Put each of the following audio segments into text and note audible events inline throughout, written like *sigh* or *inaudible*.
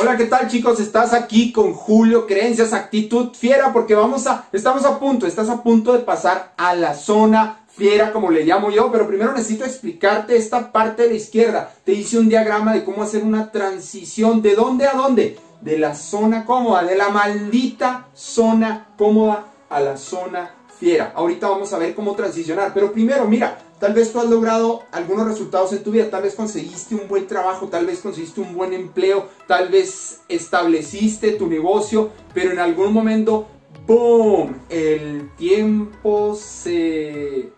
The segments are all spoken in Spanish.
Hola, ¿qué tal chicos? Estás aquí con Julio, creencias, actitud fiera, porque vamos a, estamos a punto, estás a punto de pasar a la zona fiera, como le llamo yo, pero primero necesito explicarte esta parte de la izquierda. Te hice un diagrama de cómo hacer una transición, ¿de dónde a dónde? De la zona cómoda, de la maldita zona cómoda a la zona fiera. Ahorita vamos a ver cómo transicionar, pero primero, mira, Tal vez tú has logrado algunos resultados en tu vida, tal vez conseguiste un buen trabajo, tal vez conseguiste un buen empleo, tal vez estableciste tu negocio, pero en algún momento, ¡boom! El tiempo se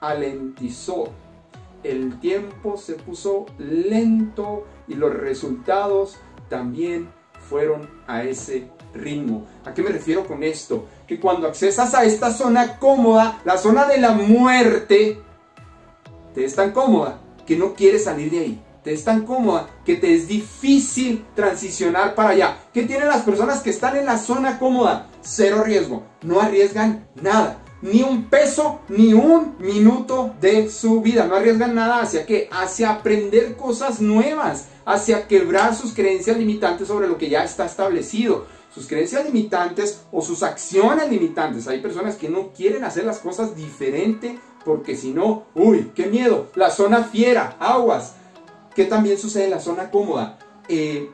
alentizó, el tiempo se puso lento y los resultados también fueron a ese ritmo. ¿A qué me refiero con esto? Que cuando accesas a esta zona cómoda, la zona de la muerte, te es tan cómoda que no quieres salir de ahí. Te es tan cómoda que te es difícil transicionar para allá. ¿Qué tienen las personas que están en la zona cómoda? Cero riesgo. No arriesgan nada. Ni un peso, ni un minuto de su vida. No arriesgan nada hacia qué? Hacia aprender cosas nuevas. Hacia quebrar sus creencias limitantes sobre lo que ya está establecido sus creencias limitantes o sus acciones limitantes. Hay personas que no quieren hacer las cosas diferente porque si no, uy, qué miedo, la zona fiera, aguas. ¿Qué también sucede en la zona cómoda? Eh,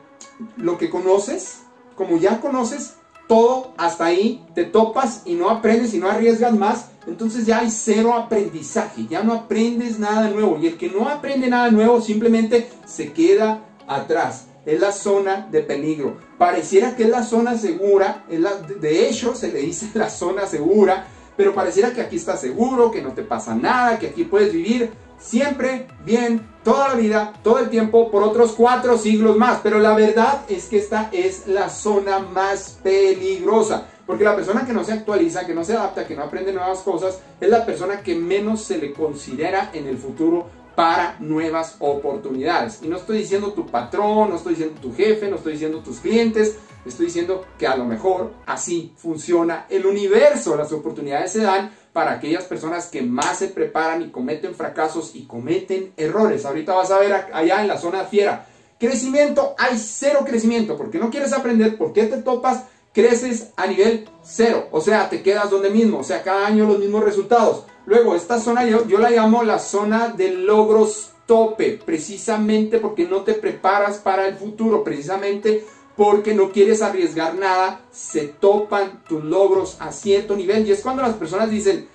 lo que conoces, como ya conoces todo, hasta ahí te topas y no aprendes y no arriesgas más, entonces ya hay cero aprendizaje, ya no aprendes nada nuevo. Y el que no aprende nada nuevo simplemente se queda atrás. Es la zona de peligro. Pareciera que es la zona segura, de hecho se le dice *laughs* la zona segura, pero pareciera que aquí estás seguro, que no te pasa nada, que aquí puedes vivir siempre bien, toda la vida, todo el tiempo, por otros cuatro siglos más. Pero la verdad es que esta es la zona más peligrosa. Porque la persona que no se actualiza, que no se adapta, que no aprende nuevas cosas, es la persona que menos se le considera en el futuro para nuevas oportunidades. Y no estoy diciendo tu patrón, no estoy diciendo tu jefe, no estoy diciendo tus clientes, estoy diciendo que a lo mejor así funciona el universo. Las oportunidades se dan para aquellas personas que más se preparan y cometen fracasos y cometen errores. Ahorita vas a ver allá en la zona fiera. Crecimiento, hay cero crecimiento porque no quieres aprender, por qué te topas, creces a nivel cero. O sea, te quedas donde mismo, o sea, cada año los mismos resultados. Luego, esta zona yo, yo la llamo la zona de logros tope, precisamente porque no te preparas para el futuro, precisamente porque no quieres arriesgar nada, se topan tus logros a cierto nivel. Y es cuando las personas dicen,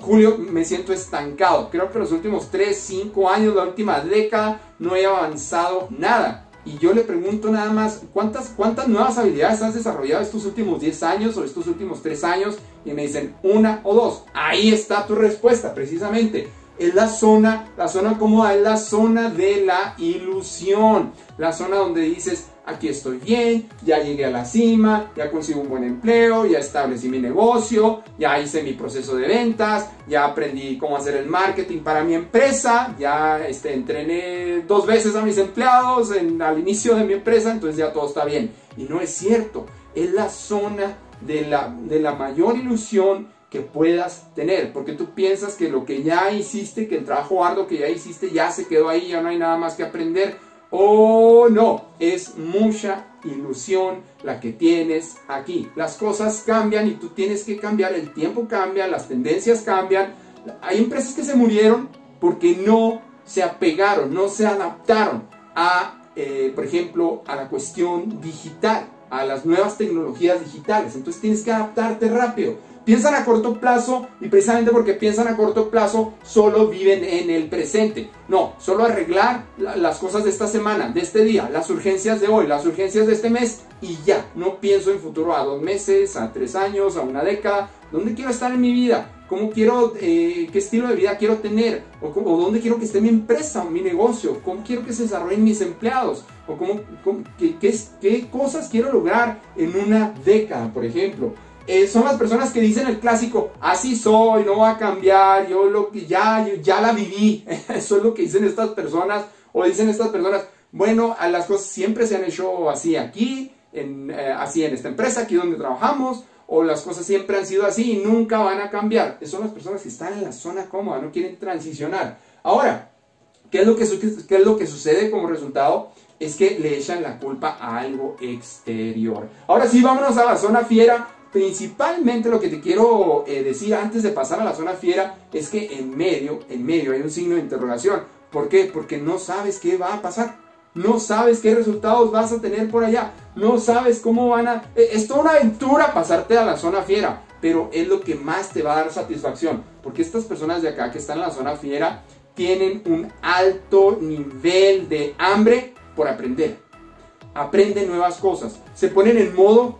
Julio, me siento estancado. Creo que los últimos 3, 5 años, la última década, no he avanzado nada. Y yo le pregunto nada más, ¿cuántas, cuántas nuevas habilidades has desarrollado estos últimos 10 años o estos últimos 3 años? Y me dicen una o dos. Ahí está tu respuesta, precisamente. Es la zona, la zona cómoda, es la zona de la ilusión. La zona donde dices, aquí estoy bien, ya llegué a la cima, ya consigo un buen empleo, ya establecí mi negocio, ya hice mi proceso de ventas, ya aprendí cómo hacer el marketing para mi empresa, ya este, entrené dos veces a mis empleados en, al inicio de mi empresa, entonces ya todo está bien. Y no es cierto, es la zona de la, de la mayor ilusión que puedas tener, porque tú piensas que lo que ya hiciste, que el trabajo arduo que ya hiciste ya se quedó ahí, ya no hay nada más que aprender Oh, no, es mucha ilusión la que tienes aquí. Las cosas cambian y tú tienes que cambiar, el tiempo cambia, las tendencias cambian. Hay empresas que se murieron porque no se apegaron, no se adaptaron a, eh, por ejemplo, a la cuestión digital, a las nuevas tecnologías digitales. Entonces tienes que adaptarte rápido piensan a corto plazo y precisamente porque piensan a corto plazo solo viven en el presente. No, solo arreglar las cosas de esta semana, de este día, las urgencias de hoy, las urgencias de este mes y ya. No pienso en futuro a dos meses, a tres años, a una década. ¿Dónde quiero estar en mi vida? ¿Cómo quiero, eh, qué estilo de vida quiero tener? O, dónde quiero que esté mi empresa o mi negocio? ¿Cómo quiero que se desarrollen mis empleados? ¿O cómo, qué, qué cosas quiero lograr en una década, por ejemplo? Eh, son las personas que dicen el clásico, así soy, no va a cambiar, yo lo que ya, ya la viví. *laughs* Eso es lo que dicen estas personas, o dicen estas personas, bueno, las cosas siempre se han hecho así aquí, en, eh, así en esta empresa, aquí donde trabajamos, o las cosas siempre han sido así y nunca van a cambiar. Son las personas que están en la zona cómoda, no quieren transicionar. Ahora, ¿qué es lo que, es lo que sucede como resultado? es que le echan la culpa a algo exterior. Ahora sí, vámonos a la zona fiera. Principalmente lo que te quiero eh, decir antes de pasar a la zona fiera es que en medio, en medio hay un signo de interrogación. ¿Por qué? Porque no sabes qué va a pasar. No sabes qué resultados vas a tener por allá. No sabes cómo van a... Eh, es toda una aventura pasarte a la zona fiera. Pero es lo que más te va a dar satisfacción. Porque estas personas de acá que están en la zona fiera tienen un alto nivel de hambre por aprender. Aprenden nuevas cosas. Se ponen en modo,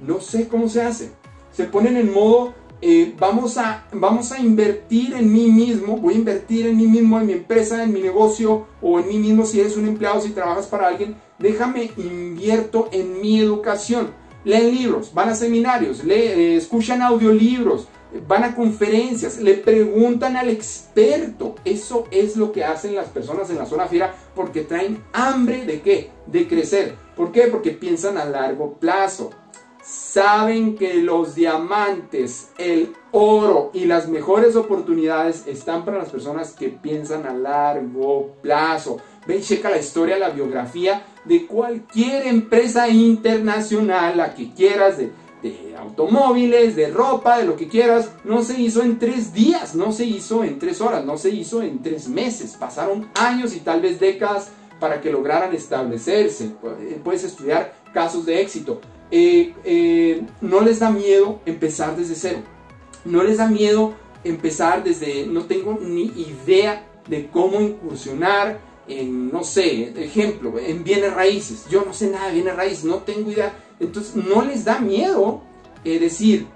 no sé cómo se hace. Se ponen en modo, eh, vamos, a, vamos a invertir en mí mismo. Voy a invertir en mí mismo, en mi empresa, en mi negocio o en mí mismo si eres un empleado, si trabajas para alguien. Déjame invierto en mi educación. Leen libros, van a seminarios, eh, escuchan audiolibros, van a conferencias, le preguntan al experto. Eso es lo que hacen las personas en la zona fiera porque traen hambre de qué? De crecer. ¿Por qué? Porque piensan a largo plazo. Saben que los diamantes, el oro y las mejores oportunidades están para las personas que piensan a largo plazo. Ve y checa la historia, la biografía de cualquier empresa internacional, la que quieras, de de automóviles, de ropa, de lo que quieras, no se hizo en tres días, no se hizo en tres horas, no se hizo en tres meses. Pasaron años y tal vez décadas para que lograran establecerse. Puedes estudiar casos de éxito. Eh, eh, no les da miedo empezar desde cero. No les da miedo empezar desde, no tengo ni idea de cómo incursionar en, no sé, ejemplo, en bienes raíces. Yo no sé nada de bienes raíces, no tengo idea entonces no les da miedo eh, decir,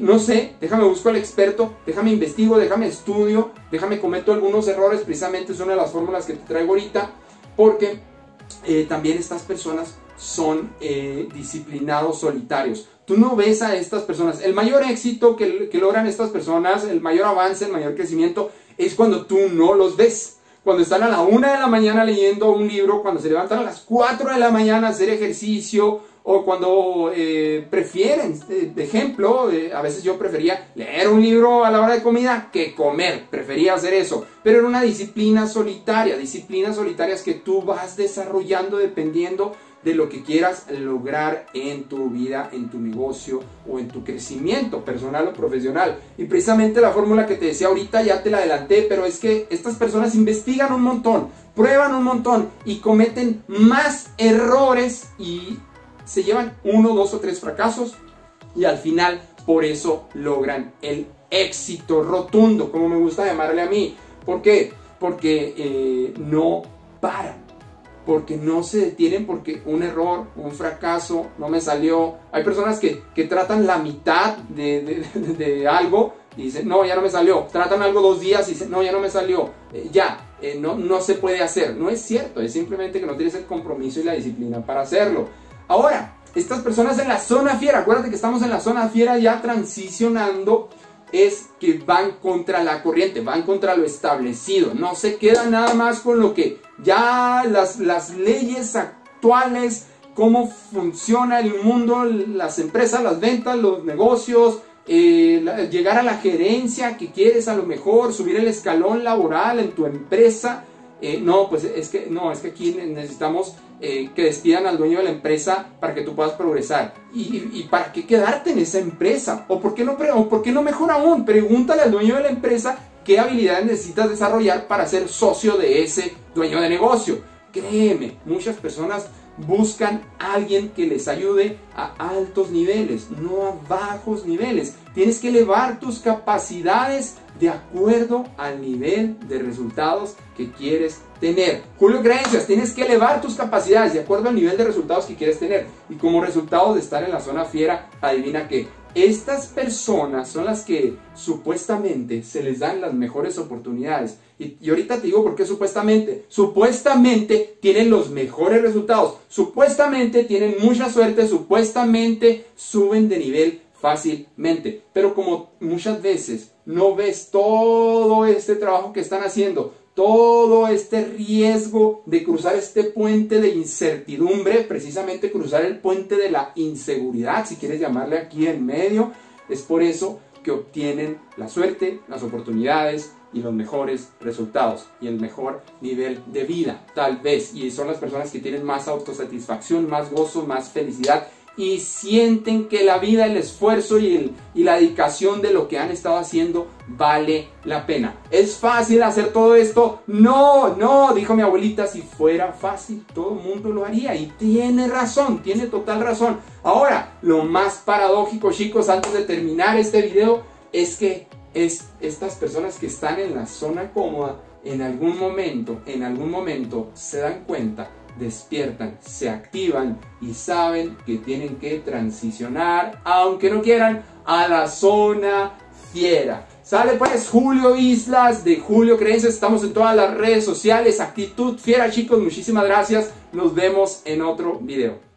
no sé, déjame busco al experto, déjame investigo, déjame estudio, déjame cometo algunos errores, precisamente es una de las fórmulas que te traigo ahorita, porque también estas personas son disciplinados solitarios. Tú no ves a estas personas, el mayor éxito que, que logran estas personas, el mayor avance, el mayor crecimiento, es cuando tú no los ves. Cuando están a la una de la mañana leyendo un libro, cuando se levantan a las 4 de la mañana a hacer ejercicio, o cuando eh, prefieren, eh, de ejemplo, eh, a veces yo prefería leer un libro a la hora de comida que comer, prefería hacer eso, pero era una disciplina solitaria, disciplinas solitarias que tú vas desarrollando dependiendo de lo que quieras lograr en tu vida, en tu negocio o en tu crecimiento personal o profesional. Y precisamente la fórmula que te decía ahorita ya te la adelanté, pero es que estas personas investigan un montón, prueban un montón y cometen más errores y se llevan uno, dos o tres fracasos y al final por eso logran el éxito rotundo, como me gusta llamarle a mí. ¿Por qué? Porque eh, no paran, porque no se detienen porque un error, un fracaso, no me salió. Hay personas que, tratan la mitad de, algo y dicen, no, ya no me salió. Tratan algo dos días y dicen, no, ya no me salió. Eh, ya, eh, no, no se puede hacer. No es cierto, es simplemente que no tienes el compromiso y la disciplina para hacerlo. Ahora, estas personas en la zona fiera, acuérdate que estamos en la zona fiera ya transicionando, es que van contra la corriente, van contra lo establecido. No se queda nada más con lo que ya las, las leyes actuales, cómo funciona el mundo, las empresas, las ventas, los negocios, eh, llegar a la gerencia que quieres a lo mejor, subir el escalón laboral en tu empresa. Eh, no, pues es que no, es que aquí necesitamos eh, que despidan al dueño de la empresa para que tú puedas progresar. ¿Y, para qué quedarte en esa empresa? ¿O por, qué no, ¿O por qué no mejor aún? Pregúntale al dueño de la empresa qué habilidades necesitas desarrollar para ser socio de ese dueño de negocio. Créeme, muchas personas buscan a alguien que les ayude a altos niveles, no a bajos niveles. Tienes que elevar tus capacidades de acuerdo al nivel de resultados que quieres tener. Julio Creencias, tienes que elevar tus capacidades de acuerdo al nivel de resultados que quieres tener. Y como resultado de estar en la zona fiera, adivina que estas personas son las que supuestamente se les dan las mejores oportunidades. Y, y, ahorita te digo por qué supuestamente. Supuestamente tienen los mejores resultados. Supuestamente tienen mucha suerte. Supuestamente suben de nivel fácilmente. Pero como muchas veces no ves todo este trabajo que están haciendo, todo este riesgo de cruzar este puente de incertidumbre, precisamente cruzar el puente de la inseguridad, si quieres llamarle aquí en medio, es por eso que obtienen la suerte, las oportunidades y los mejores resultados y el mejor nivel de vida, tal vez. Y son las personas que tienen más autosatisfacción, más gozo, más felicidad y sienten que la vida, el esfuerzo y, el, y, la dedicación de lo que han estado haciendo vale la pena. ¿Es fácil hacer todo esto? No, no, dijo mi abuelita, si fuera fácil todo el mundo lo haría y tiene razón, tiene total razón. Ahora, lo más paradójico chicos, antes de terminar este video, es que es estas personas que están en la zona cómoda, en algún momento, en algún momento se dan cuenta despiertan, se activan y saben que tienen que transicionar, aunque no quieran, a la zona fiera. Sale pues Julio Islas de Julio Creencias, estamos en todas las redes sociales, actitud fiera chicos, muchísimas gracias, nos vemos en otro video.